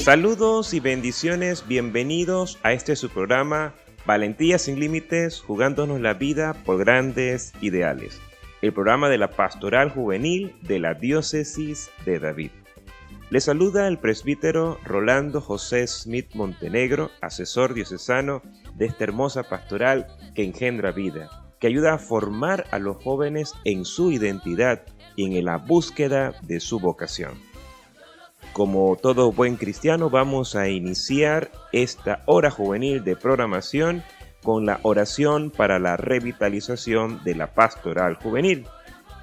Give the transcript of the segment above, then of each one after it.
Saludos y bendiciones, bienvenidos a este su programa Valentía sin Límites, jugándonos la vida por grandes ideales. El programa de la Pastoral Juvenil de la Diócesis de David. Le saluda el presbítero Rolando José Smith Montenegro, asesor diocesano de esta hermosa pastoral que engendra vida, que ayuda a formar a los jóvenes en su identidad y en la búsqueda de su vocación. Como todo buen cristiano, vamos a iniciar esta hora juvenil de programación con la oración para la revitalización de la pastoral juvenil.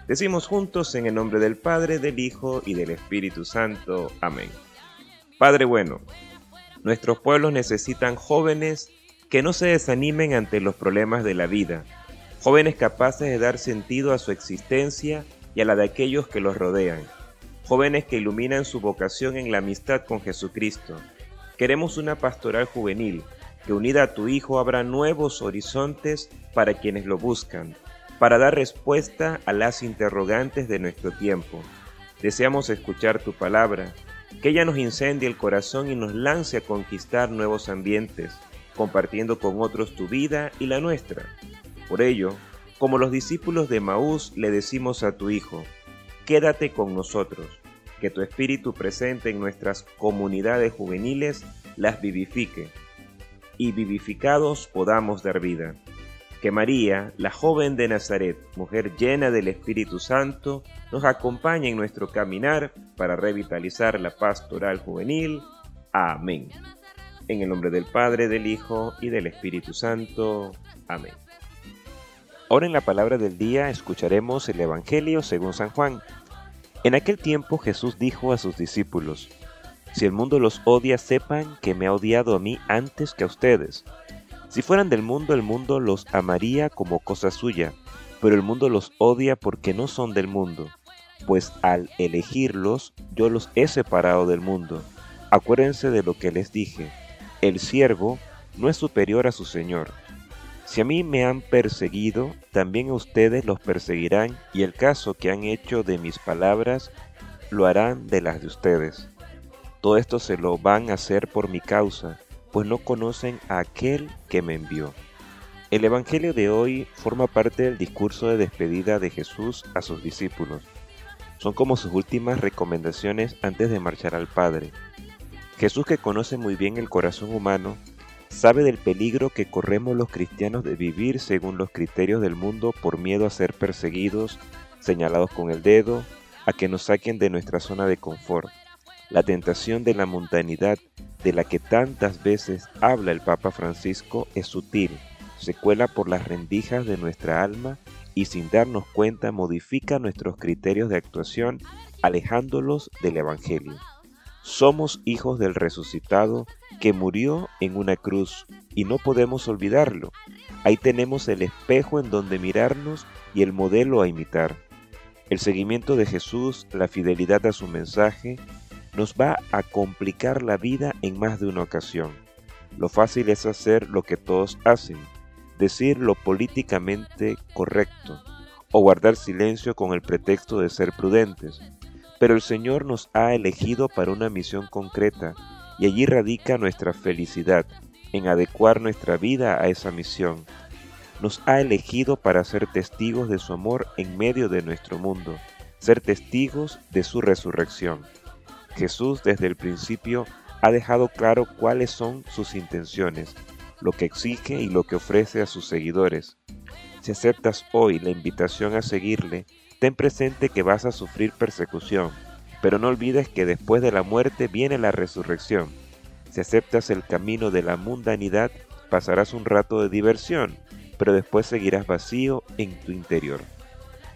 Decimos juntos en el nombre del Padre, del Hijo y del Espíritu Santo. Amén. Padre bueno, nuestros pueblos necesitan jóvenes que no se desanimen ante los problemas de la vida, jóvenes capaces de dar sentido a su existencia y a la de aquellos que los rodean jóvenes que iluminan su vocación en la amistad con Jesucristo. Queremos una pastoral juvenil que unida a tu Hijo abra nuevos horizontes para quienes lo buscan, para dar respuesta a las interrogantes de nuestro tiempo. Deseamos escuchar tu palabra, que ella nos incendie el corazón y nos lance a conquistar nuevos ambientes, compartiendo con otros tu vida y la nuestra. Por ello, como los discípulos de Maús le decimos a tu Hijo, quédate con nosotros, que tu espíritu presente en nuestras comunidades juveniles las vivifique, y vivificados podamos dar vida. Que María, la joven de Nazaret, mujer llena del Espíritu Santo, nos acompañe en nuestro caminar para revitalizar la pastoral juvenil. Amén. En el nombre del Padre, del Hijo y del Espíritu Santo. Amén. Ahora en la palabra del día escucharemos el Evangelio según San Juan. En aquel tiempo Jesús dijo a sus discípulos, Si el mundo los odia, sepan que me ha odiado a mí antes que a ustedes. Si fueran del mundo, el mundo los amaría como cosa suya, pero el mundo los odia porque no son del mundo, pues al elegirlos yo los he separado del mundo. Acuérdense de lo que les dije, el siervo no es superior a su Señor si a mí me han perseguido, también a ustedes los perseguirán, y el caso que han hecho de mis palabras lo harán de las de ustedes. Todo esto se lo van a hacer por mi causa, pues no conocen a aquel que me envió. El Evangelio de hoy forma parte del discurso de despedida de Jesús a sus discípulos. Son como sus últimas recomendaciones antes de marchar al Padre. Jesús que conoce muy bien el corazón humano, sabe del peligro que corremos los cristianos de vivir según los criterios del mundo por miedo a ser perseguidos, señalados con el dedo, a que nos saquen de nuestra zona de confort. La tentación de la mundanidad de la que tantas veces habla el Papa Francisco es sutil, se cuela por las rendijas de nuestra alma y sin darnos cuenta modifica nuestros criterios de actuación alejándolos del Evangelio. Somos hijos del resucitado que murió en una cruz y no podemos olvidarlo. Ahí tenemos el espejo en donde mirarnos y el modelo a imitar. El seguimiento de Jesús, la fidelidad a su mensaje, nos va a complicar la vida en más de una ocasión. Lo fácil es hacer lo que todos hacen, decir lo políticamente correcto, o guardar silencio con el pretexto de ser prudentes. Pero el Señor nos ha elegido para una misión concreta y allí radica nuestra felicidad, en adecuar nuestra vida a esa misión. Nos ha elegido para ser testigos de su amor en medio de nuestro mundo, ser testigos de su resurrección. Jesús desde el principio ha dejado claro cuáles son sus intenciones, lo que exige y lo que ofrece a sus seguidores. Si aceptas hoy la invitación a seguirle, Ten presente que vas a sufrir persecución, pero no olvides que después de la muerte viene la resurrección. Si aceptas el camino de la mundanidad, pasarás un rato de diversión, pero después seguirás vacío en tu interior.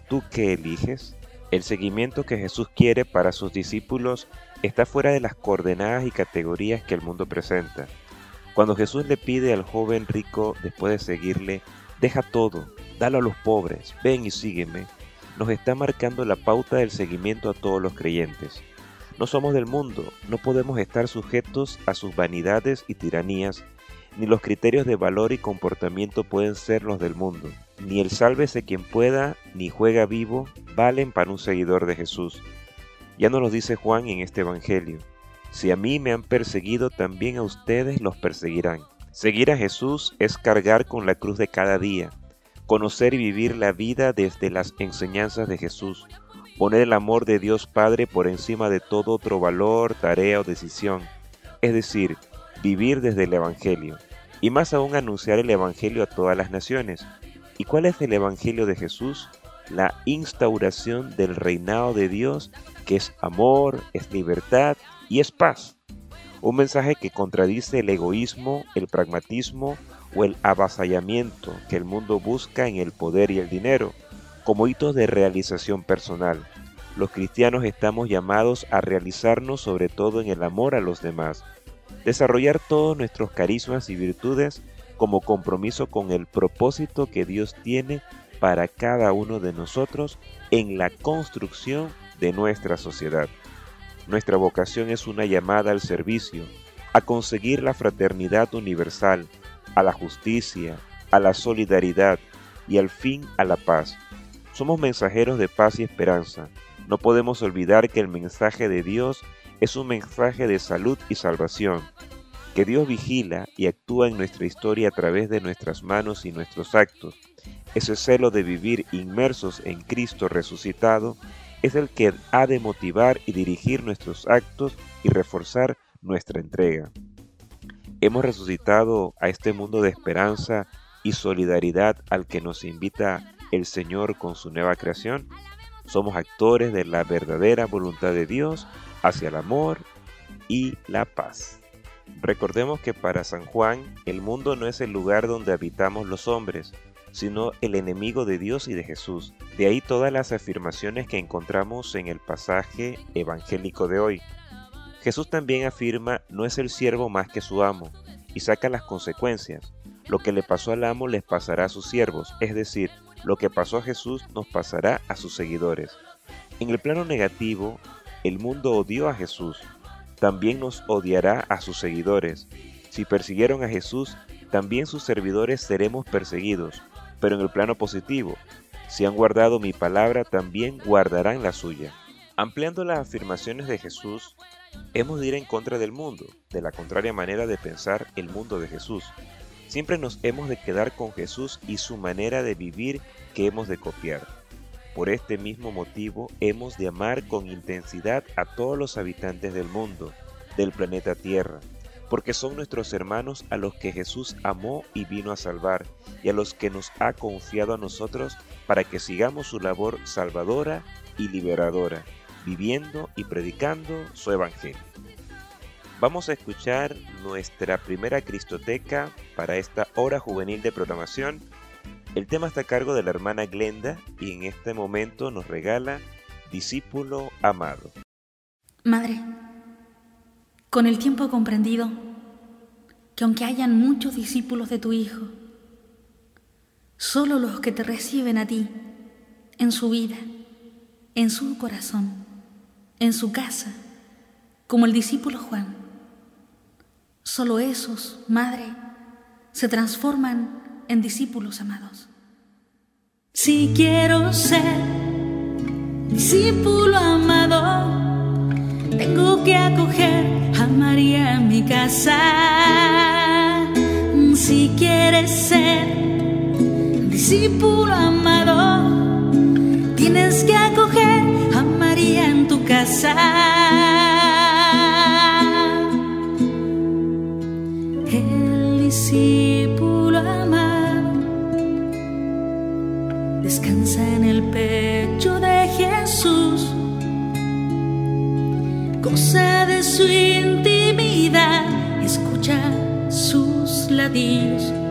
¿Tú qué eliges? El seguimiento que Jesús quiere para sus discípulos está fuera de las coordenadas y categorías que el mundo presenta. Cuando Jesús le pide al joven rico, después de seguirle, deja todo, dalo a los pobres, ven y sígueme, nos está marcando la pauta del seguimiento a todos los creyentes. No somos del mundo, no podemos estar sujetos a sus vanidades y tiranías, ni los criterios de valor y comportamiento pueden ser los del mundo. Ni el sálvese quien pueda, ni juega vivo, valen para un seguidor de Jesús. Ya nos lo dice Juan en este Evangelio. Si a mí me han perseguido, también a ustedes los perseguirán. Seguir a Jesús es cargar con la cruz de cada día, conocer y vivir la vida desde las enseñanzas de Jesús, poner el amor de Dios Padre por encima de todo otro valor, tarea o decisión, es decir, vivir desde el Evangelio, y más aún anunciar el Evangelio a todas las naciones. ¿Y cuál es el Evangelio de Jesús? La instauración del reinado de Dios, que es amor, es libertad y es paz. Un mensaje que contradice el egoísmo, el pragmatismo o el avasallamiento que el mundo busca en el poder y el dinero como hitos de realización personal. Los cristianos estamos llamados a realizarnos sobre todo en el amor a los demás, desarrollar todos nuestros carismas y virtudes como compromiso con el propósito que Dios tiene para cada uno de nosotros en la construcción de nuestra sociedad. Nuestra vocación es una llamada al servicio, a conseguir la fraternidad universal, a la justicia, a la solidaridad y al fin a la paz. Somos mensajeros de paz y esperanza. No podemos olvidar que el mensaje de Dios es un mensaje de salud y salvación, que Dios vigila y actúa en nuestra historia a través de nuestras manos y nuestros actos. Ese celo de vivir inmersos en Cristo resucitado es el que ha de motivar y dirigir nuestros actos y reforzar nuestra entrega. Hemos resucitado a este mundo de esperanza y solidaridad al que nos invita el Señor con su nueva creación. Somos actores de la verdadera voluntad de Dios hacia el amor y la paz. Recordemos que para San Juan el mundo no es el lugar donde habitamos los hombres, sino el enemigo de Dios y de Jesús. De ahí todas las afirmaciones que encontramos en el pasaje evangélico de hoy. Jesús también afirma no es el siervo más que su amo, y saca las consecuencias. Lo que le pasó al amo les pasará a sus siervos, es decir, lo que pasó a Jesús nos pasará a sus seguidores. En el plano negativo, el mundo odió a Jesús, también nos odiará a sus seguidores. Si persiguieron a Jesús, también sus servidores seremos perseguidos pero en el plano positivo. Si han guardado mi palabra, también guardarán la suya. Ampliando las afirmaciones de Jesús, hemos de ir en contra del mundo, de la contraria manera de pensar el mundo de Jesús. Siempre nos hemos de quedar con Jesús y su manera de vivir que hemos de copiar. Por este mismo motivo hemos de amar con intensidad a todos los habitantes del mundo, del planeta Tierra, porque son nuestros hermanos a los que Jesús amó y vino a salvar, y a los que nos ha confiado a nosotros para que sigamos su labor salvadora y liberadora, viviendo y predicando su Evangelio. Vamos a escuchar nuestra primera Cristoteca para esta hora juvenil de programación. El tema está a cargo de la hermana Glenda y en este momento nos regala Discípulo Amado. Madre, con el tiempo he comprendido que aunque hayan muchos discípulos de tu Hijo, solo los que te reciben a ti en su vida, en su corazón, en su casa, como el discípulo Juan, solo esos, Madre, se transforman en discípulos amados. Si quiero ser discípulo amado, tengo que acoger a María en mi casa. Si quieres ser discípulo amado, tienes que acoger El discípulo amado descansa en el pecho de Jesús goza de su intimidad, escucha sus latidos.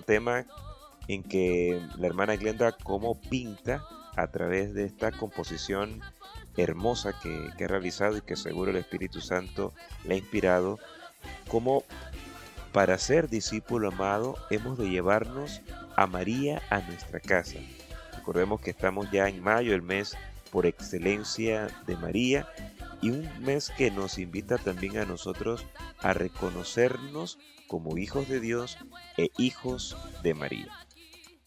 Tema en que la hermana Glenda cómo pinta a través de esta composición hermosa que, que ha realizado y que seguro el Espíritu Santo le ha inspirado, cómo para ser discípulo amado hemos de llevarnos a María a nuestra casa. Recordemos que estamos ya en mayo, el mes por excelencia de María, y un mes que nos invita también a nosotros a reconocernos como hijos de Dios e hijos de María.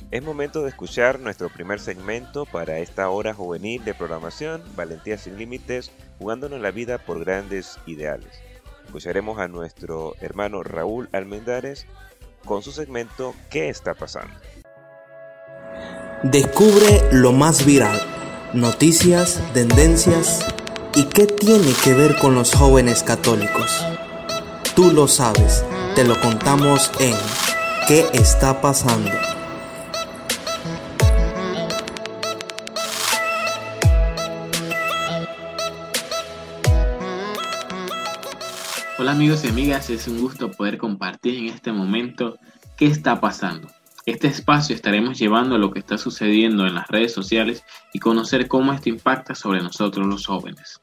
Es momento de escuchar nuestro primer segmento para esta hora juvenil de programación, Valentía sin Límites, jugándonos la vida por grandes ideales. Escucharemos a nuestro hermano Raúl Almendares con su segmento ¿Qué está pasando? Descubre lo más viral, noticias, tendencias y qué tiene que ver con los jóvenes católicos. Tú lo sabes, te lo contamos en ¿Qué está pasando? Hola amigos y amigas, es un gusto poder compartir en este momento qué está pasando. Este espacio estaremos llevando lo que está sucediendo en las redes sociales y conocer cómo esto impacta sobre nosotros los jóvenes.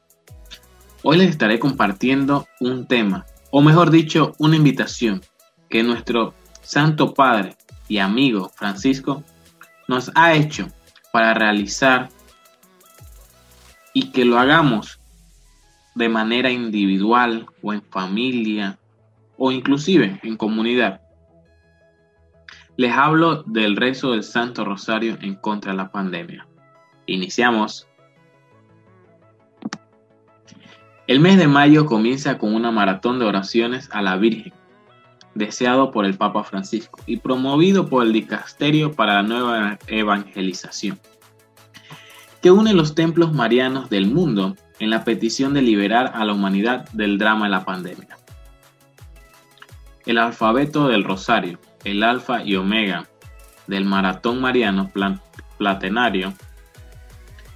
Hoy les estaré compartiendo un tema, o mejor dicho, una invitación que nuestro Santo Padre y amigo Francisco nos ha hecho para realizar y que lo hagamos de manera individual o en familia o inclusive en comunidad. Les hablo del rezo del Santo Rosario en contra de la pandemia. Iniciamos. El mes de mayo comienza con una maratón de oraciones a la Virgen, deseado por el Papa Francisco y promovido por el Dicasterio para la Nueva Evangelización, que une los templos marianos del mundo en la petición de liberar a la humanidad del drama de la pandemia. El alfabeto del rosario, el alfa y omega del maratón mariano platenario,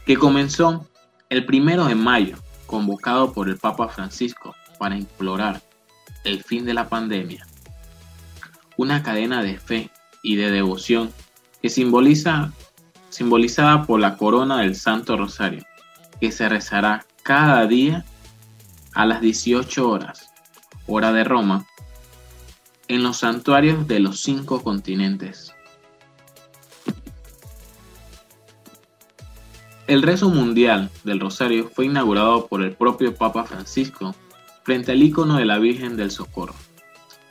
que comenzó el primero de mayo, convocado por el Papa Francisco para implorar el fin de la pandemia. Una cadena de fe y de devoción que simboliza simbolizada por la corona del Santo Rosario, que se rezará cada día a las 18 horas, hora de Roma, en los santuarios de los cinco continentes. El rezo mundial del Rosario fue inaugurado por el propio Papa Francisco frente al icono de la Virgen del Socorro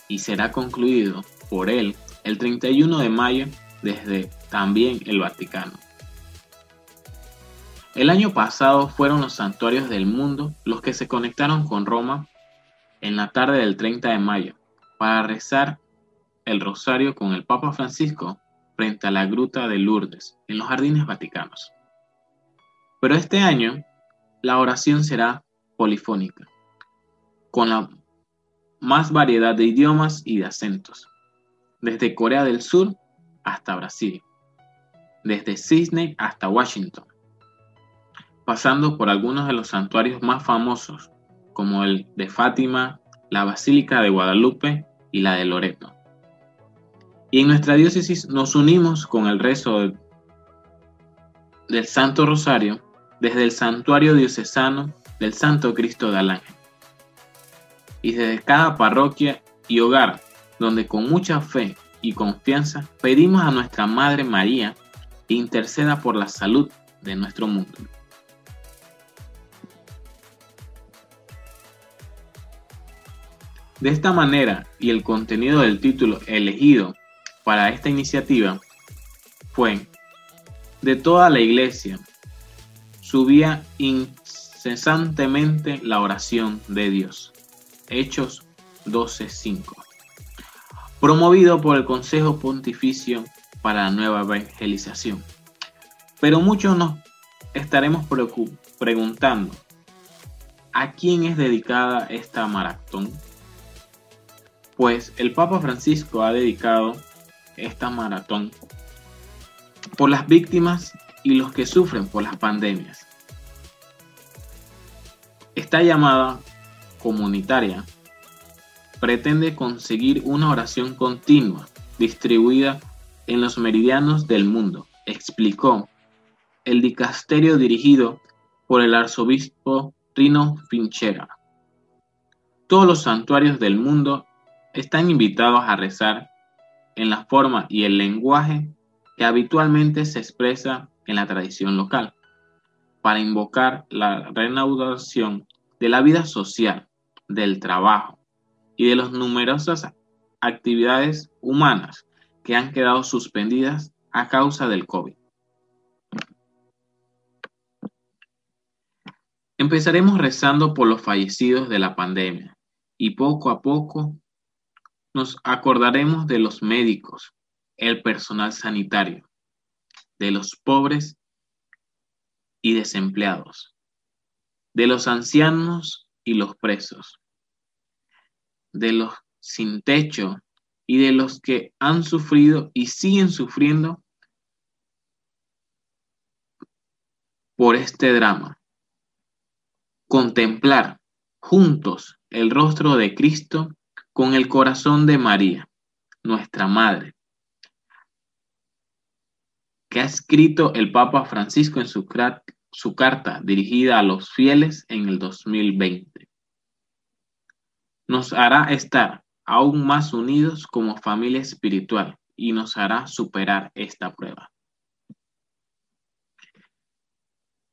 y será concluido por él el 31 de mayo desde también el Vaticano. El año pasado fueron los santuarios del mundo los que se conectaron con Roma en la tarde del 30 de mayo para rezar el rosario con el Papa Francisco frente a la gruta de Lourdes en los jardines vaticanos. Pero este año la oración será polifónica, con la más variedad de idiomas y de acentos, desde Corea del Sur hasta Brasil, desde Sydney hasta Washington pasando por algunos de los santuarios más famosos, como el de Fátima, la Basílica de Guadalupe y la de Loreto. Y en nuestra diócesis nos unimos con el rezo del Santo Rosario desde el santuario diocesano del Santo Cristo de Alange. Y desde cada parroquia y hogar donde con mucha fe y confianza pedimos a nuestra Madre María que interceda por la salud de nuestro mundo. De esta manera, y el contenido del título elegido para esta iniciativa fue, de toda la iglesia, subía incesantemente la oración de Dios. Hechos 12.5. Promovido por el Consejo Pontificio para la Nueva Evangelización. Pero muchos nos estaremos preguntando, ¿a quién es dedicada esta maratón? pues el Papa Francisco ha dedicado esta maratón por las víctimas y los que sufren por las pandemias. Esta llamada comunitaria pretende conseguir una oración continua distribuida en los meridianos del mundo, explicó el dicasterio dirigido por el arzobispo Rino Finchera. Todos los santuarios del mundo están invitados a rezar en la forma y el lenguaje que habitualmente se expresa en la tradición local, para invocar la reanudación de la vida social, del trabajo y de las numerosas actividades humanas que han quedado suspendidas a causa del COVID. Empezaremos rezando por los fallecidos de la pandemia y poco a poco nos acordaremos de los médicos, el personal sanitario, de los pobres y desempleados, de los ancianos y los presos, de los sin techo y de los que han sufrido y siguen sufriendo por este drama. Contemplar juntos el rostro de Cristo con el corazón de María, nuestra Madre, que ha escrito el Papa Francisco en su, carta dirigida a los fieles en el 2020. Nos hará estar aún más unidos como familia espiritual y nos hará superar esta prueba.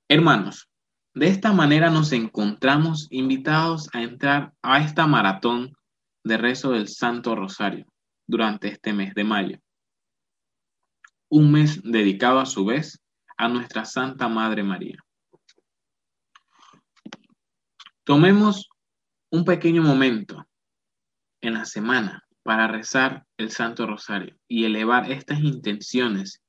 Hermanos, de esta manera nos encontramos invitados a entrar a esta maratón de rezo del Santo Rosario durante este mes de mayo. Un mes dedicado a su vez a nuestra Santa Madre María. Tomemos un pequeño momento en la semana para rezar el Santo Rosario y elevar estas intenciones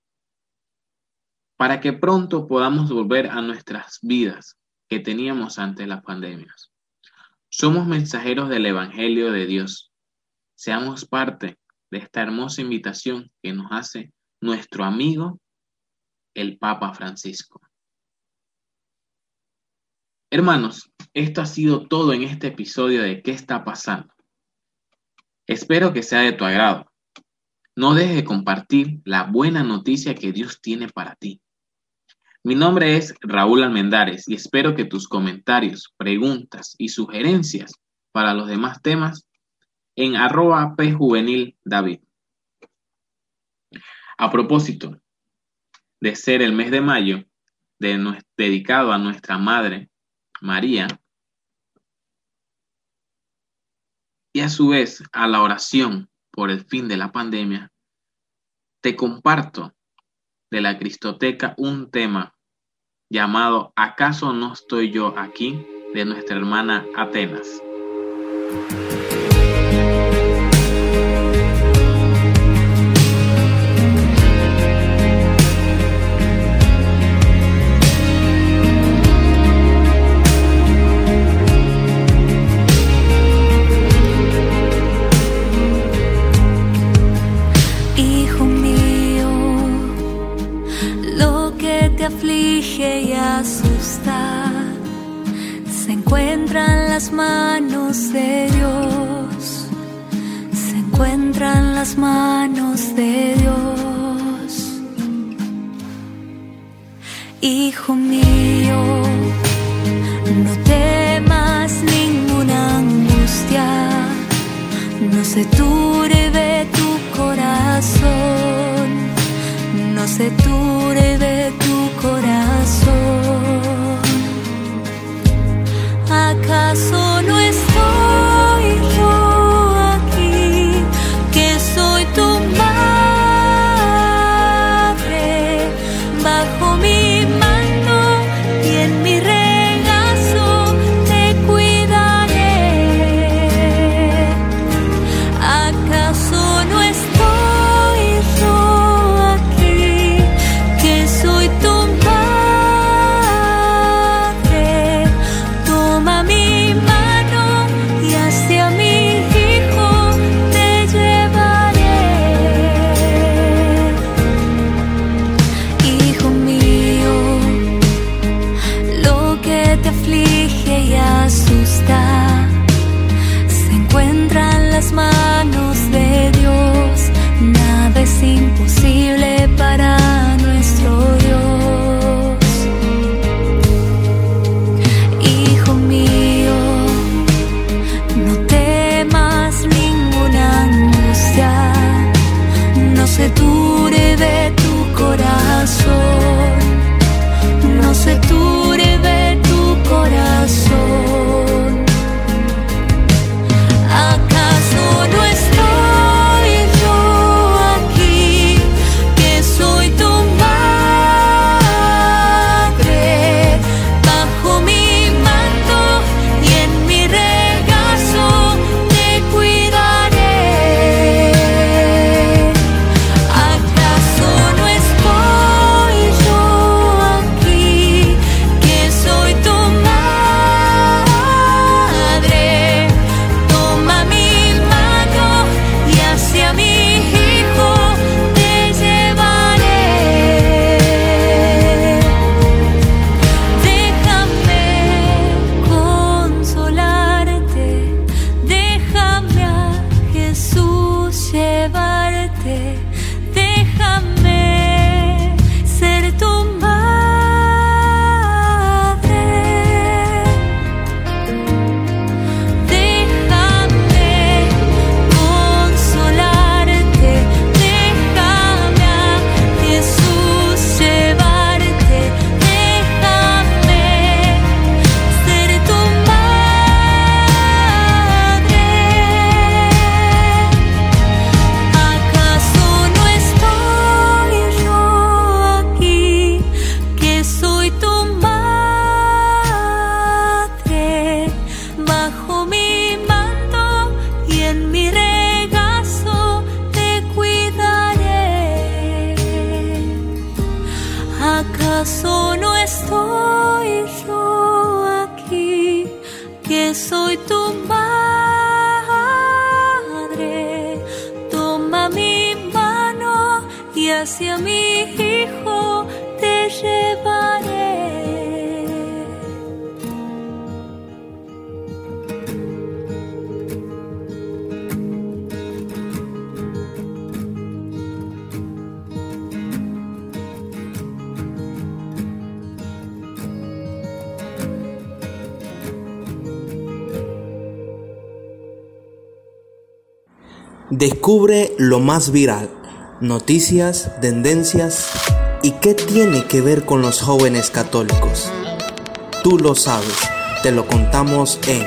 para que pronto podamos volver a nuestras vidas que teníamos ante las pandemias. Somos mensajeros del Evangelio de Dios. Seamos parte de esta hermosa invitación que nos hace nuestro amigo, el Papa Francisco. Hermanos, esto ha sido todo en este episodio de ¿Qué está pasando? Espero que sea de tu agrado. No dejes de compartir la buena noticia que Dios tiene para ti. Mi nombre es Raúl Almendares y espero que tus comentarios, preguntas y sugerencias para los demás temas en arroba pjuvenil David. A propósito de ser el mes de mayo dedicado a nuestra Madre María y a su vez a la oración por el fin de la pandemia, te comparto de la Cristoteca un tema llamado ¿Acaso no estoy yo aquí? de nuestra hermana Atenas. Las manos de Dios, se encuentran las manos de Dios. Hijo mío, no temas ninguna angustia, no se turbe tu corazón, no se turbe tu corazón. ¿Acaso Descubre lo más viral, noticias, tendencias y qué tiene que ver con los jóvenes católicos. Tú lo sabes, te lo contamos en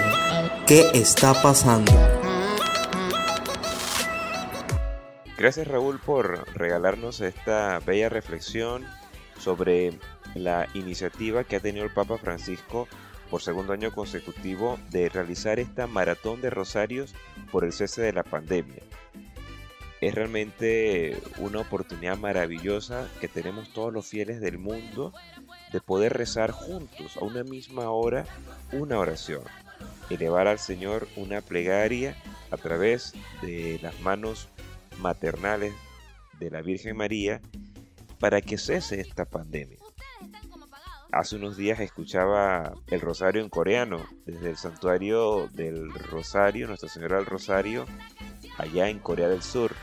¿Qué está pasando? Gracias Raúl por regalarnos esta bella reflexión sobre la iniciativa que ha tenido el Papa Francisco por segundo año consecutivo de realizar esta maratón de rosarios por el cese de la pandemia. Es realmente una oportunidad maravillosa que tenemos todos los fieles del mundo de poder rezar juntos a una misma hora una oración, elevar al Señor una plegaria a través de las manos maternales de la Virgen María para que cese esta pandemia. Hace unos días escuchaba el rosario en coreano desde el santuario del Rosario, Nuestra Señora del Rosario, allá en Corea del Sur.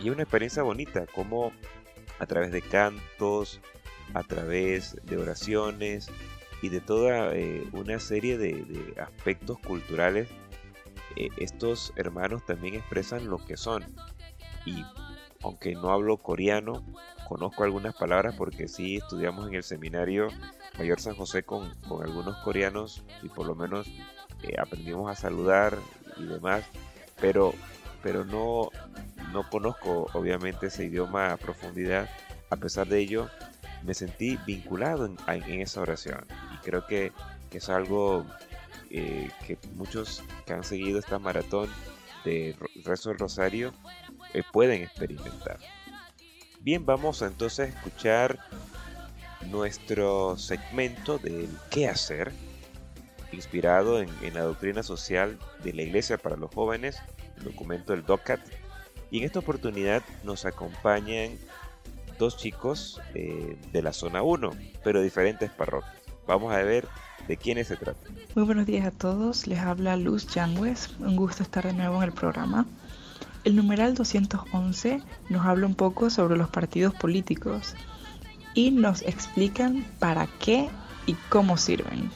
Y una experiencia bonita, como a través de cantos, a través de oraciones y de toda eh, una serie de, aspectos culturales, eh, estos hermanos también expresan lo que son. Y aunque no hablo coreano, conozco algunas palabras porque sí estudiamos en el seminario Mayor San José con, con algunos coreanos y por lo menos eh, aprendimos a saludar y demás, pero, pero no, no conozco obviamente ese idioma a profundidad. A pesar de ello, me sentí vinculado en, en esa oración y creo que, que es algo eh, que muchos que han seguido esta maratón de rezo del rosario eh, pueden experimentar. Bien, vamos entonces a escuchar nuestro segmento del qué hacer, inspirado en, la doctrina social de la Iglesia para los Jóvenes, documento del DOCAT. Y en esta oportunidad nos acompañan dos chicos eh, de la zona 1, pero diferentes parroquias. Vamos a ver de quiénes se trata. Muy buenos días a todos, les habla Luz Yangues, un gusto estar de nuevo en el programa. El numeral 211 nos habla un poco sobre los partidos políticos y nos explican para qué y cómo sirven.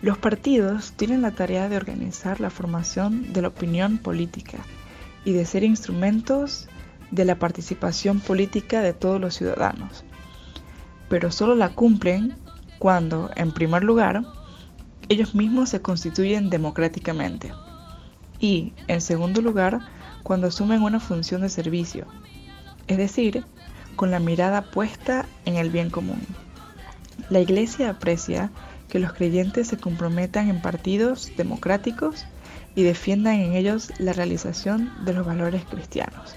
Los partidos tienen la tarea de organizar la formación de la opinión política y de ser instrumentos de la participación política de todos los ciudadanos, pero solo la cumplen cuando, en primer lugar, ellos mismos se constituyen democráticamente y, en segundo lugar, cuando asumen una función de servicio, es decir, con la mirada puesta en el bien común. La Iglesia aprecia que los creyentes se comprometan en partidos democráticos y defiendan en ellos la realización de los valores cristianos.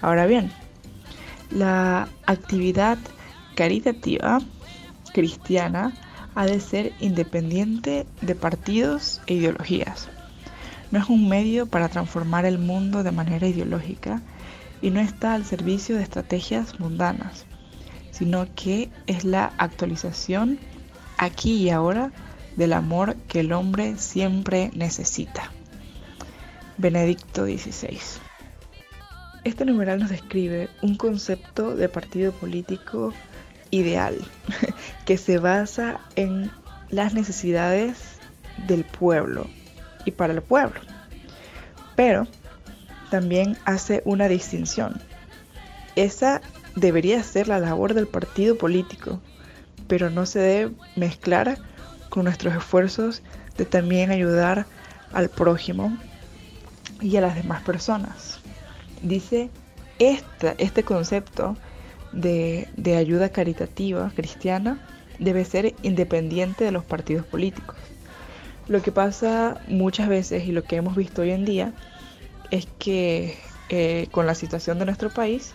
Ahora bien, la actividad caritativa cristiana ha de ser independiente de partidos e ideologías. No es un medio para transformar el mundo de manera ideológica, y no está al servicio de estrategias mundanas, sino que es la actualización aquí y ahora del amor que el hombre siempre necesita. Benedicto XVI. Este numeral nos describe un concepto de partido político ideal que se basa en las necesidades del pueblo y para el pueblo. Pero también hace una distinción. Esa debería ser la labor del partido político, pero no se debe mezclar con nuestros esfuerzos de también ayudar al prójimo y a las demás personas. Dice, este, este concepto de, de ayuda caritativa cristiana debe ser independiente de los partidos políticos. Lo que pasa muchas veces y lo que hemos visto hoy en día es que eh, con la situación de nuestro país,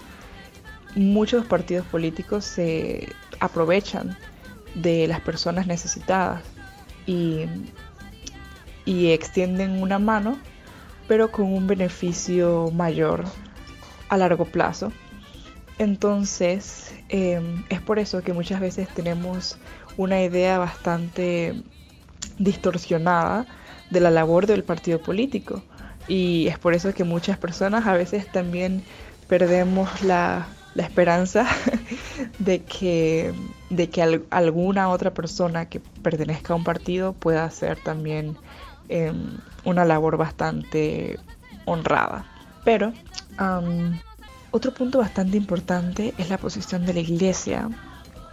muchos partidos políticos se aprovechan de las personas necesitadas y, y extienden una mano, pero con un beneficio mayor a largo plazo. Entonces, em, es por eso que muchas veces tenemos una idea bastante distorsionada de la labor del partido político. Y es por eso que muchas personas a veces también perdemos la, esperanza de que, de que alguna otra persona que pertenezca a un partido pueda hacer también em, una labor bastante honrada. Pero otro punto bastante importante es la posición de la Iglesia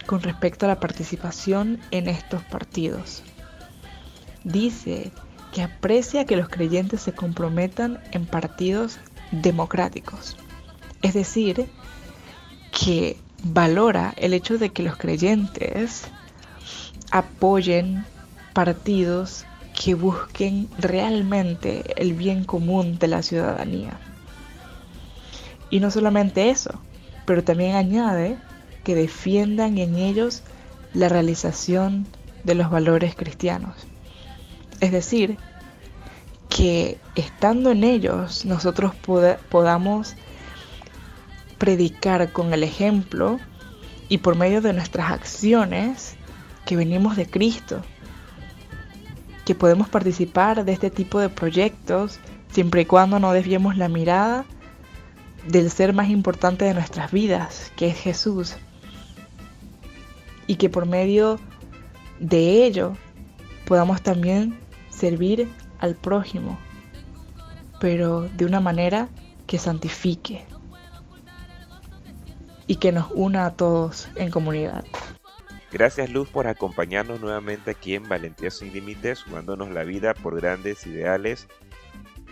con respecto a la participación en estos partidos. Dice que aprecia que los creyentes se comprometan en partidos democráticos. Es decir, que valora el hecho de que los creyentes apoyen partidos que busquen realmente el bien común de la ciudadanía. Y no solamente eso, pero también añade que defiendan en ellos la realización de los valores cristianos. Es decir, que estando en ellos nosotros podamos predicar con el ejemplo y por medio de nuestras acciones que venimos de Cristo, que podemos participar de este tipo de proyectos siempre y cuando no desviemos la mirada del ser más importante de nuestras vidas, que es Jesús. Y que por medio de ello podamos también servir al prójimo, pero de una manera que santifique y que nos una a todos en comunidad. Gracias Luz por acompañarnos nuevamente aquí en Valentía sin Límites, jugándonos la vida por grandes ideales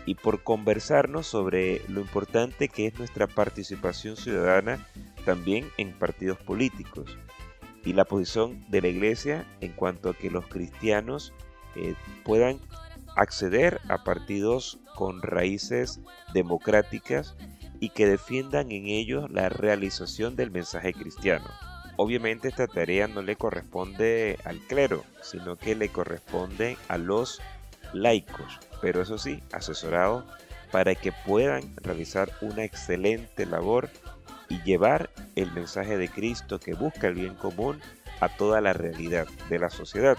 y por conversarnos sobre lo importante que es nuestra participación ciudadana también en partidos políticos y la posición de la iglesia en cuanto a que los cristianos eh, puedan acceder a partidos con raíces democráticas y que defiendan en ellos la realización del mensaje cristiano. Obviamente esta tarea no le corresponde al clero, sino que le corresponde a los laicos, pero eso sí, asesorado para que puedan realizar una excelente labor y llevar el mensaje de Cristo que busca el bien común a toda la realidad de la sociedad.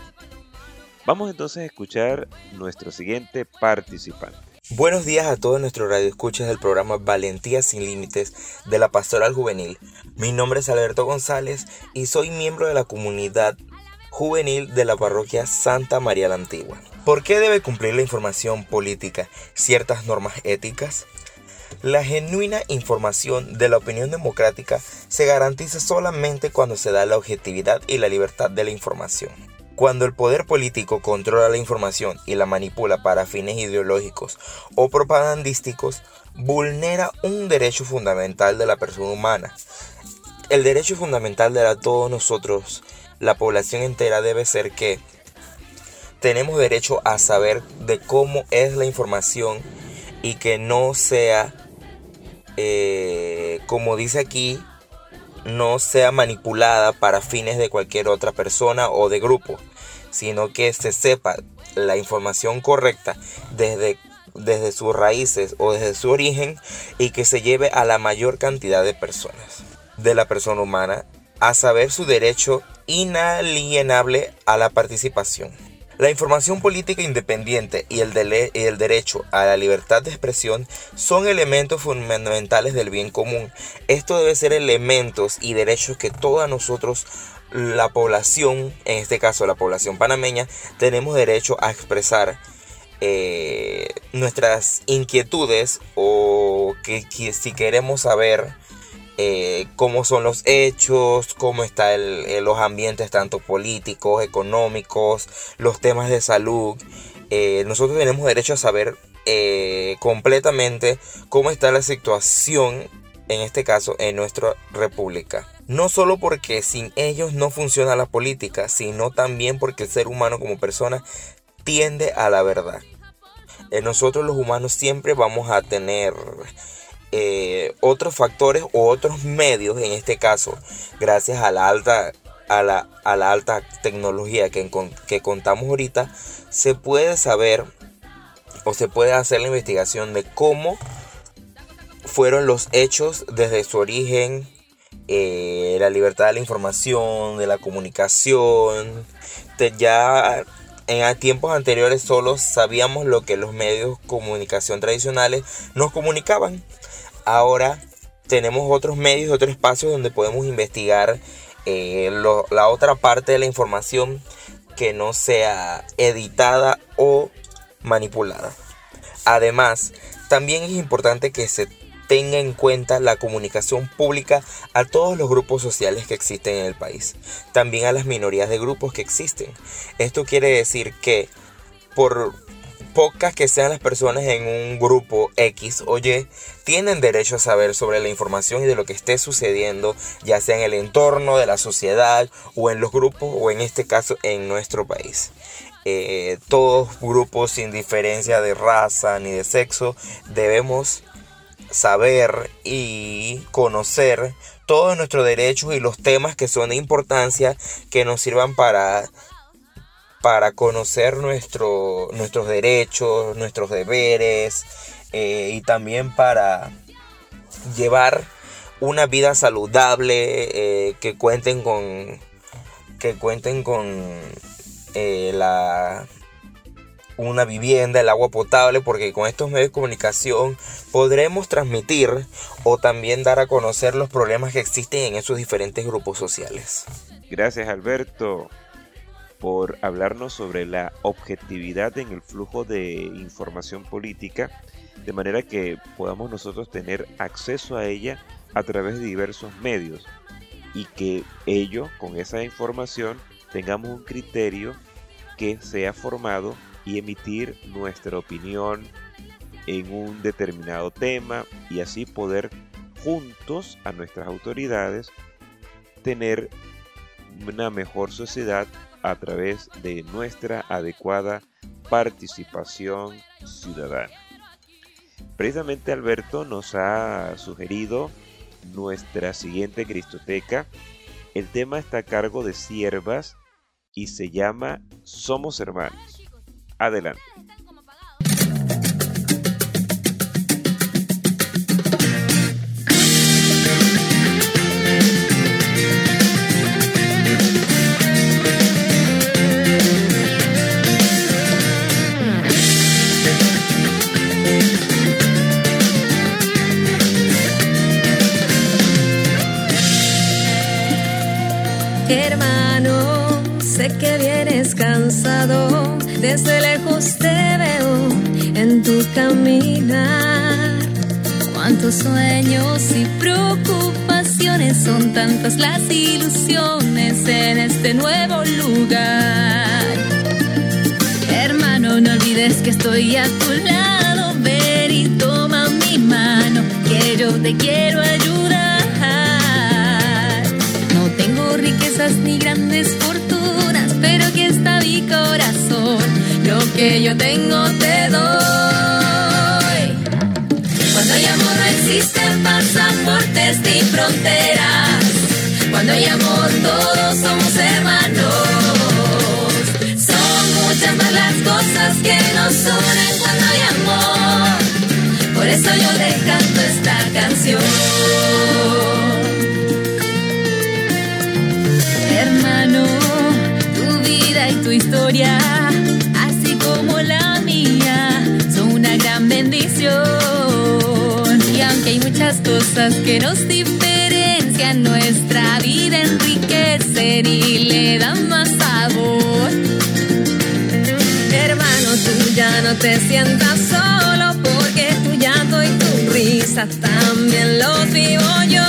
Vamos entonces a escuchar nuestro siguiente participante. Buenos días a todos nuestros radioescuchas del programa Valentía sin Límites de la Pastoral Juvenil. Mi nombre es Alberto González y soy miembro de la comunidad juvenil de la parroquia Santa María la Antigua. ¿Por qué debe cumplir la información política ciertas normas éticas? La genuina información de la opinión democrática se garantiza solamente cuando se da la objetividad y la libertad de la información. Cuando el poder político controla la información y la manipula para fines ideológicos o propagandísticos, vulnera un derecho fundamental de la persona humana. El derecho fundamental de todos nosotros, la población entera, debe ser que tenemos derecho a saber de cómo es la información y que no sea, eh, como dice aquí, no sea manipulada para fines de cualquier otra persona o de grupo, sino que se sepa la información correcta desde, desde sus raíces o desde su origen y que se lleve a la mayor cantidad de personas, de la persona humana, a saber su derecho inalienable a la participación. La información política independiente y el, derecho a la libertad de expresión son elementos fundamentales del bien común. Esto debe ser elementos y derechos que todos nosotros, la población, en este caso la población panameña, tenemos derecho a expresar eh, nuestras inquietudes o que si queremos saber eh, cómo son los hechos, cómo están eh, los ambientes tanto políticos, económicos, los temas de salud. Eh, nosotros tenemos derecho a saber completamente cómo está la situación, en este caso, en nuestra república. No solo porque sin ellos no funciona la política, sino también porque el ser humano como persona tiende a la verdad. nosotros los humanos siempre vamos a tener eh, otros factores o otros medios, en este caso, gracias a la alta a la, a la alta tecnología que, que contamos ahorita, se puede saber o se puede hacer la investigación de cómo fueron los hechos desde su origen, eh, la libertad de la información, de la comunicación. ya en tiempos anteriores solo sabíamos lo que los medios de comunicación tradicionales nos comunicaban. Ahora tenemos otros medios, otros espacios donde podemos investigar eh, la otra parte de la información que no sea editada o manipulada. Además, también es importante que se tenga en cuenta la comunicación pública a todos los grupos sociales que existen en el país, también a las minorías de grupos que existen. Esto quiere decir que por pocas que sean las personas en un grupo X o Y, tienen derecho a saber sobre la información y de lo que esté sucediendo, ya sea en el entorno de la sociedad o en los grupos o en este caso en nuestro país. Eh, todos grupos sin diferencia de raza ni de sexo debemos saber y conocer todos nuestros derechos y los temas que son de importancia que nos sirvan para para conocer nuestro, nuestros derechos, nuestros deberes eh, y también para llevar una vida saludable eh, que cuenten con que cuenten con eh, la una vivienda, el agua potable, porque con estos medios de comunicación podremos transmitir o también dar a conocer los problemas que existen en esos diferentes grupos sociales. Gracias Alberto por hablarnos sobre la objetividad en el flujo de información política, de manera que podamos nosotros tener acceso a ella a través de diversos medios y que ello, con esa información, tengamos un criterio que sea formado y emitir nuestra opinión en un determinado tema y así poder juntos a nuestras autoridades tener una mejor sociedad a través de nuestra adecuada participación ciudadana. Precisamente Alberto nos ha sugerido nuestra siguiente Cristoteca. El tema está a cargo de Siervas y se llama Somos Hermanos. Adelante. Desde lejos te veo en tu caminar. Cuántos sueños y preocupaciones son tantas las ilusiones en este nuevo lugar. Hermano, no olvides que estoy a tu lado. Ven y toma mi mano, que yo te quiero ayudar. No tengo riquezas ni grandes fortunas, que yo tengo te doy. Cuando hay amor no existen pasaportes ni fronteras. Cuando hay amor todos somos hermanos. Son muchas más las cosas que nos unen cuando hay amor. Por eso yo le canto esta canción. Hermano, tu vida y tu historia Y aunque hay muchas cosas que nos diferencian, nuestra vida enriquecen y le dan más sabor. Hermano, tú ya no te sientas solo porque tu llanto y tu risa también los vivo yo.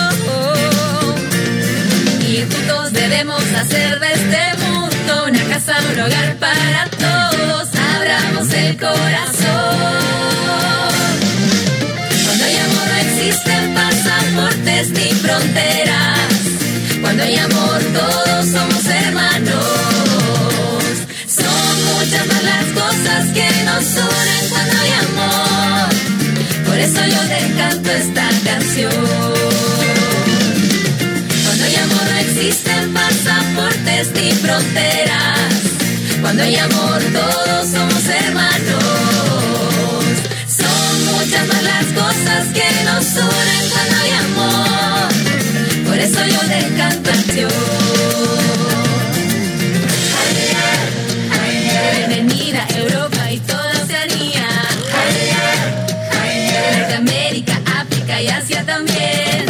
Y juntos debemos hacer de este mundo una casa, un hogar para todos. Abramos el corazón existen pasaportes ni fronteras. Cuando hay amor todos somos hermanos. Son muchas más las cosas que nos unen cuando hay amor. Por eso yo te canto esta canción. Cuando hay amor no existen pasaportes ni fronteras. Cuando hay amor, todos somos hermanos. Más las cosas que nos unen cuando hay amor. Por eso yo le canto canción. Bienvenida Europa y toda Oceanía. Norteamérica, África y Asia también.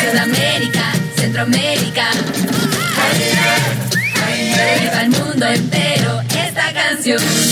Sudamérica, Centroamérica. Lleva al mundo entero esta canción.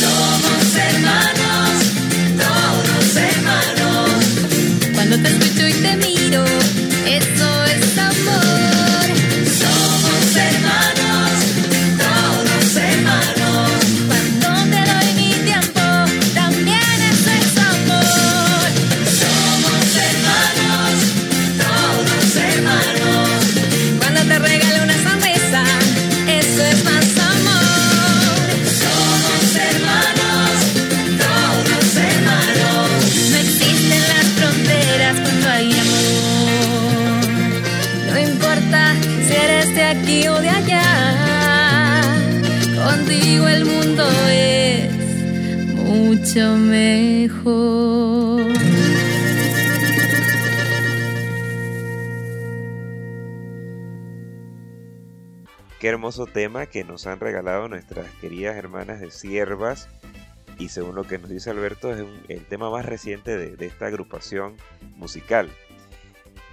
Mejor. Qué hermoso tema que nos han regalado nuestras queridas hermanas de Siervas. Y según lo que nos dice Alberto, es el tema más reciente de, esta agrupación musical.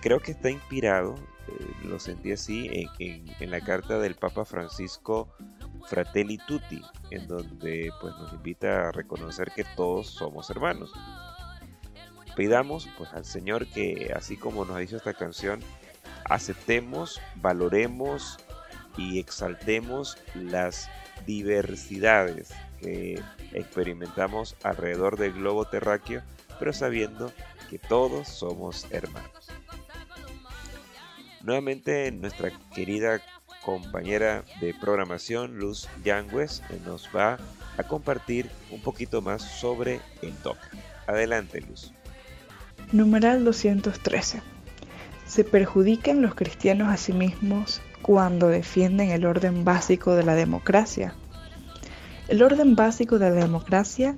Creo que está inspirado, eh, lo sentí así, en- en la carta del Papa Francisco Fratelli Tutti, en donde pues, nos invita a reconocer que todos somos hermanos. Pidamos pues, al Señor que, así como nos dice esta canción, aceptemos, valoremos y exaltemos las diversidades que experimentamos alrededor del globo terráqueo, pero sabiendo que todos somos hermanos. Nuevamente nuestra querida compañera de programación Luz Yangues eh, nos va a compartir un poquito más sobre el DOCA. Adelante Luz. Numeral 213. Se perjudican los cristianos a sí mismos cuando defienden el orden básico de la democracia. El orden básico de la democracia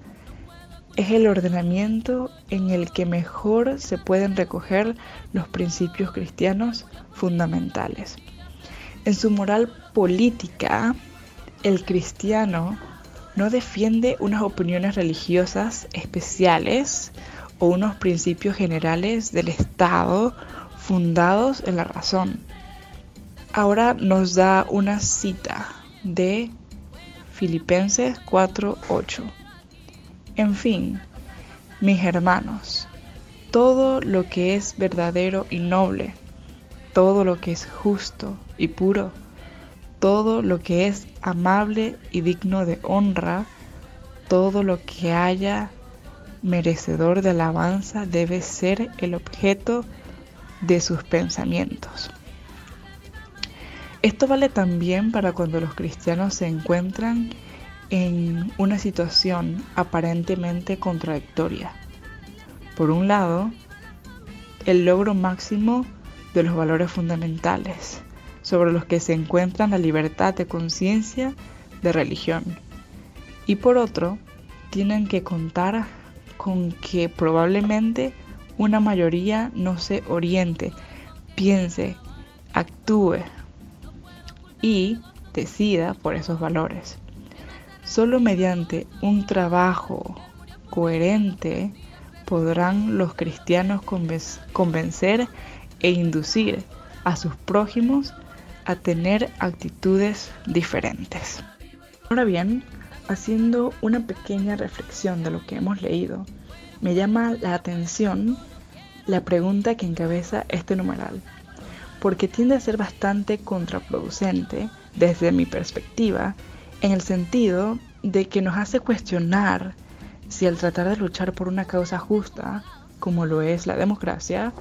es el ordenamiento en el que mejor se pueden recoger los principios cristianos fundamentales. En su moral política, el cristiano no defiende unas opiniones religiosas especiales o unos principios generales del Estado fundados en la razón. Ahora nos da una cita de Filipenses 4:8. En fin, mis hermanos, todo lo que es verdadero y noble, todo lo que es justo y puro, todo lo que es amable y digno de honra, todo lo que haya merecedor de alabanza debe ser el objeto de sus pensamientos. Esto vale también para cuando los cristianos se encuentran en una situación aparentemente contradictoria. Por un lado, el logro máximo de los valores fundamentales, sobre los que se encuentran la libertad de conciencia de religión. Y por otro, tienen que contar con que probablemente una mayoría no se oriente, piense, actúe y decida por esos valores. Solo mediante un trabajo coherente podrán los cristianos conven- convencer e inducir a sus prójimos a tener actitudes diferentes. Ahora bien, haciendo una pequeña reflexión de lo que hemos leído, me llama la atención la pregunta que encabeza este numeral, porque tiende a ser bastante contraproducente desde mi perspectiva, en el sentido de que nos hace cuestionar si al tratar de luchar por una causa justa, como lo es la democracia,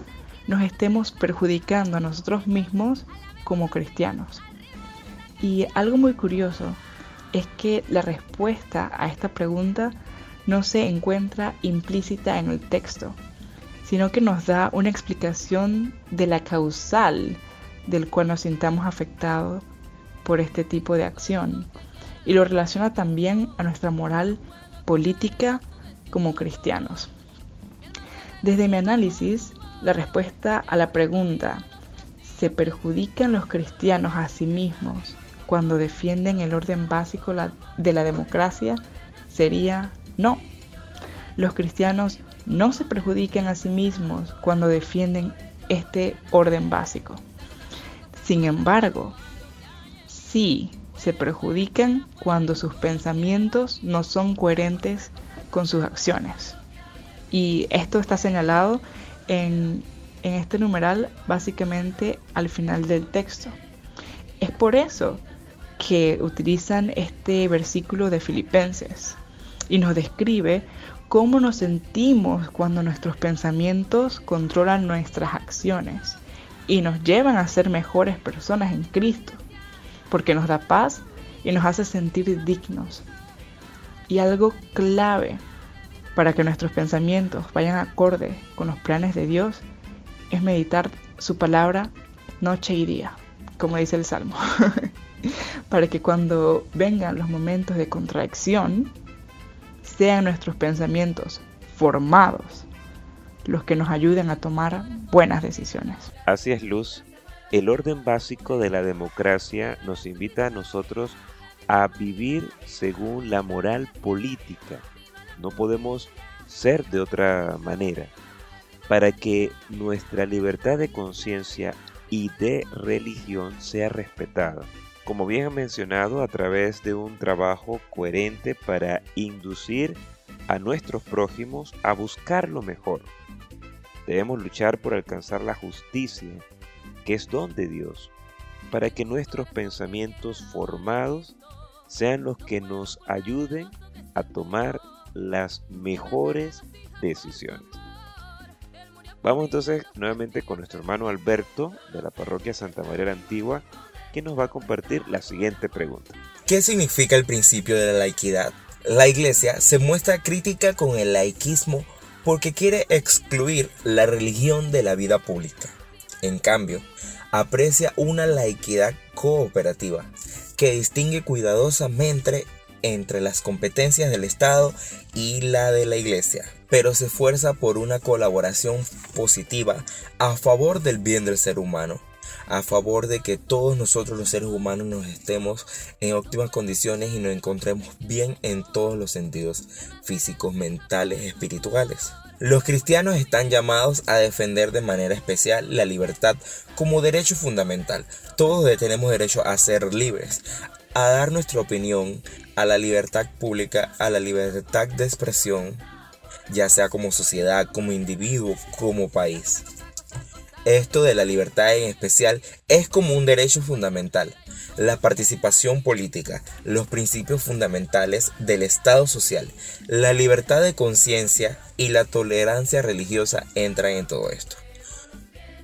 nos estemos perjudicando a nosotros mismos como cristianos. Y algo muy curioso es que la respuesta a esta pregunta no se encuentra implícita en el texto, sino que nos da una explicación de la causal del cual nos sintamos afectados por este tipo de acción y lo relaciona también a nuestra moral política como cristianos. Desde mi análisis, la respuesta a la pregunta ¿se perjudican los cristianos a sí mismos cuando defienden el orden básico de la democracia? sería no. Los cristianos no se perjudican a sí mismos cuando defienden este orden básico. Sin embargo, sí se perjudican cuando sus pensamientos no son coherentes con sus acciones. Y esto está señalado en, este numeral básicamente al final del texto. Es por eso que utilizan este versículo de Filipenses y nos describe cómo nos sentimos cuando nuestros pensamientos controlan nuestras acciones y nos llevan a ser mejores personas en Cristo, porque nos da paz y nos hace sentir dignos. Y algo clave para que nuestros pensamientos vayan acorde con los planes de Dios es meditar su palabra noche y día, como dice el Salmo, para que cuando vengan los momentos de contradicción, sean nuestros pensamientos formados los que nos ayuden a tomar buenas decisiones. Así es, Luz. El orden básico de la democracia nos invita a nosotros a vivir según la moral política. No podemos ser de otra manera. Para que nuestra libertad de conciencia y de religión sea respetada como bien he mencionado, a través de un trabajo coherente para inducir a nuestros prójimos a buscar lo mejor. Debemos luchar por alcanzar la justicia, que es don de Dios, para que nuestros pensamientos formados sean los que nos ayuden a tomar las mejores decisiones. Vamos entonces nuevamente con nuestro hermano Alberto de la parroquia Santa María la Antigua que nos va a compartir la siguiente pregunta. ¿Qué significa el principio de la laiquidad? La Iglesia se muestra crítica con el laiquismo porque quiere excluir la religión de la vida pública. En cambio, aprecia una laiquidad cooperativa que distingue cuidadosamente entre las competencias del Estado y la de la Iglesia, pero se esfuerza por una colaboración positiva a favor del bien del ser humano a favor de que todos nosotros los seres humanos nos estemos en óptimas condiciones y nos encontremos bien en todos los sentidos físicos, mentales, espirituales. Los cristianos están llamados a defender de manera especial la libertad como derecho fundamental. Todos tenemos derecho a ser libres, a dar nuestra opinión, a la libertad pública, a la libertad de expresión, ya sea como sociedad, como individuo, como país. Esto de la libertad en especial es como un derecho fundamental. La participación política, los principios fundamentales del Estado social, la libertad de conciencia y la tolerancia religiosa entran en todo esto.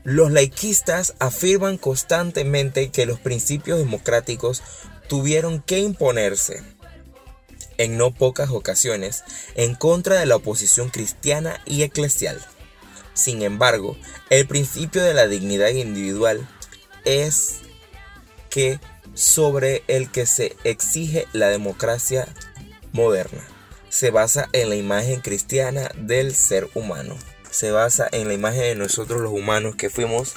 Los laiquistas afirman constantemente que los principios democráticos tuvieron que imponerse en no pocas ocasiones en contra de la oposición cristiana y eclesial. Sin embargo, el principio de la dignidad individual es que sobre el que se exige la democracia moderna. Se basa en la imagen cristiana del ser humano. Se basa en la imagen de nosotros los humanos que fuimos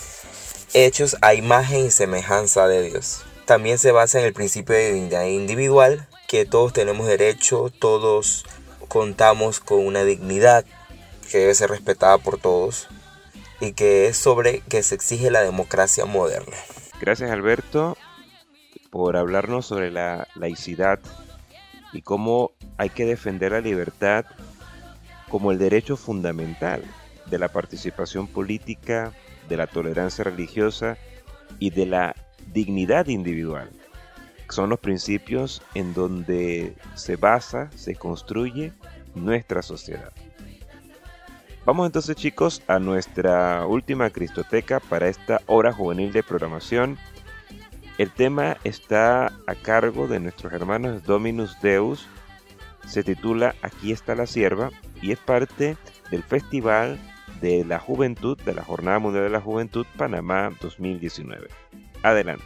hechos a imagen y semejanza de Dios. También se basa en el principio de dignidad individual, que todos tenemos derecho, todos contamos con una dignidad, que debe ser respetada por todos y que es sobre que se exige la democracia moderna. Gracias Alberto por hablarnos sobre la laicidad y cómo hay que defender la libertad como el derecho fundamental de la participación política, de la tolerancia religiosa y de la dignidad individual. Son los principios en donde se basa, se construye nuestra sociedad. Vamos entonces chicos a nuestra última Cristoteca para esta hora juvenil de programación. El tema está a cargo de nuestros hermanos Dominus Deus. Se titula Aquí está la sierva y es parte del Festival de la Juventud, de la Jornada Mundial de la Juventud Panamá 2019. Adelante.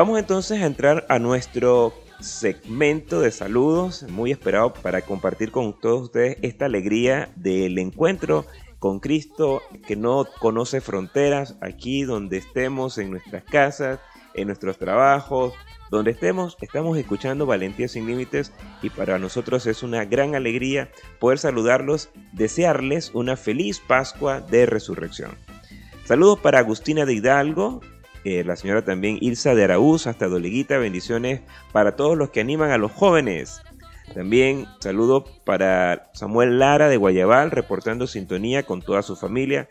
Vamos entonces a entrar a nuestro segmento de saludos, muy esperado para compartir con todos ustedes esta alegría del encuentro con Cristo que no conoce fronteras, aquí donde estemos, en nuestras casas, en nuestros trabajos, donde estemos, estamos escuchando Valentía sin Límites y para nosotros es una gran alegría poder saludarlos, desearles una feliz Pascua de Resurrección. Saludos para Agustina de Hidalgo, eh, la señora también Ilsa de Araúz, hasta Doleguita, bendiciones para todos los que animan a los jóvenes. También saludo para Samuel Lara de Guayabal, reportando sintonía con toda su familia.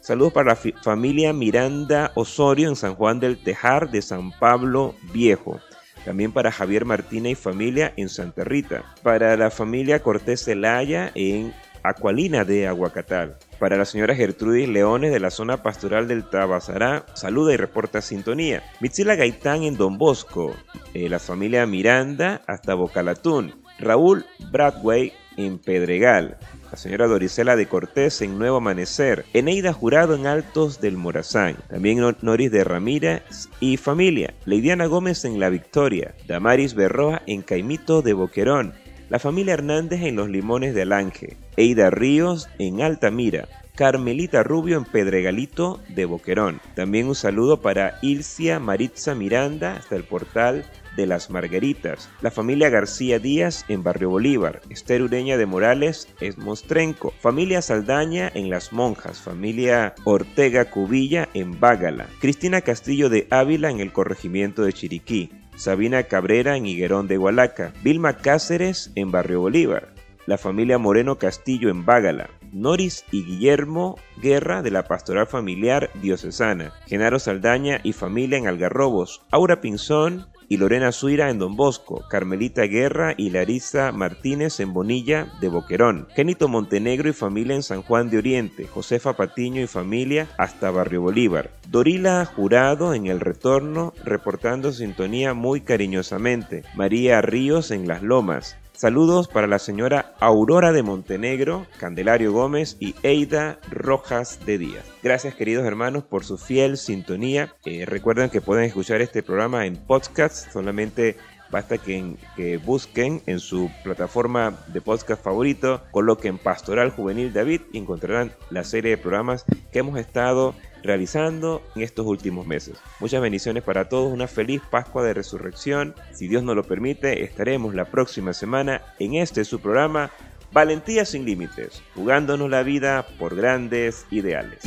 Saludos para la familia Miranda Osorio en San Juan del Tejar de San Pablo Viejo. También para Javier Martínez y familia en Santa Rita. Para la familia Cortés Celaya en Acualina de Aguacatal. Para la señora Gertrudis Leones de la zona pastoral del Tabasará, saluda y reporta sintonía. Mitzila Gaitán en Don Bosco, eh, la familia Miranda hasta Bocalatún. Raúl Bradway en Pedregal. La señora Dorisela de Cortés en Nuevo Amanecer. Eneida Jurado en Altos del Morazán. También Nor- Noris de Ramírez y familia. Leidiana Gómez en La Victoria. Damaris Berroa en Caimito de Boquerón. La familia Hernández en Los Limones de Alange. Eida Ríos en Altamira. Carmelita Rubio en Pedregalito de Boquerón. También un saludo para Ilcia Maritza Miranda hasta el portal de las Margaritas. La familia García Díaz en Barrio Bolívar. Esther Ureña de Morales es Mostrenco. Familia Saldaña en Las Monjas. Familia Ortega Cubilla en Bágala. Cristina Castillo de Ávila en el corregimiento de Chiriquí. Sabina Cabrera en Higuerón de Hualaca, Vilma Cáceres en Barrio Bolívar, la familia Moreno Castillo en Bágala, Noris y Guillermo Guerra de la Pastoral Familiar Diocesana, Genaro Saldaña y familia en Algarrobos, Aura Pinzón y Lorena Suira en Don Bosco, Carmelita Guerra y Larisa Martínez en Bonilla de Boquerón, Genito Montenegro y familia en San Juan de Oriente, Josefa Patiño y familia hasta Barrio Bolívar, Dorila Jurado en El Retorno reportando sintonía muy cariñosamente, María Ríos en Las Lomas, Saludos para la señora Aurora de Montenegro, Candelario Gómez y Eida Rojas de Díaz. Gracias queridos hermanos por su fiel sintonía. Eh, recuerden que pueden escuchar este programa en podcast, solamente basta que, que, busquen en su plataforma de podcast favorito, coloquen Pastoral Juvenil David y encontrarán la serie de programas que hemos estado realizando en estos últimos meses. Muchas bendiciones para todos, una feliz Pascua de Resurrección. Si Dios nos lo permite, estaremos la próxima semana en este su programa Valentía sin Límites, jugándonos la vida por grandes ideales.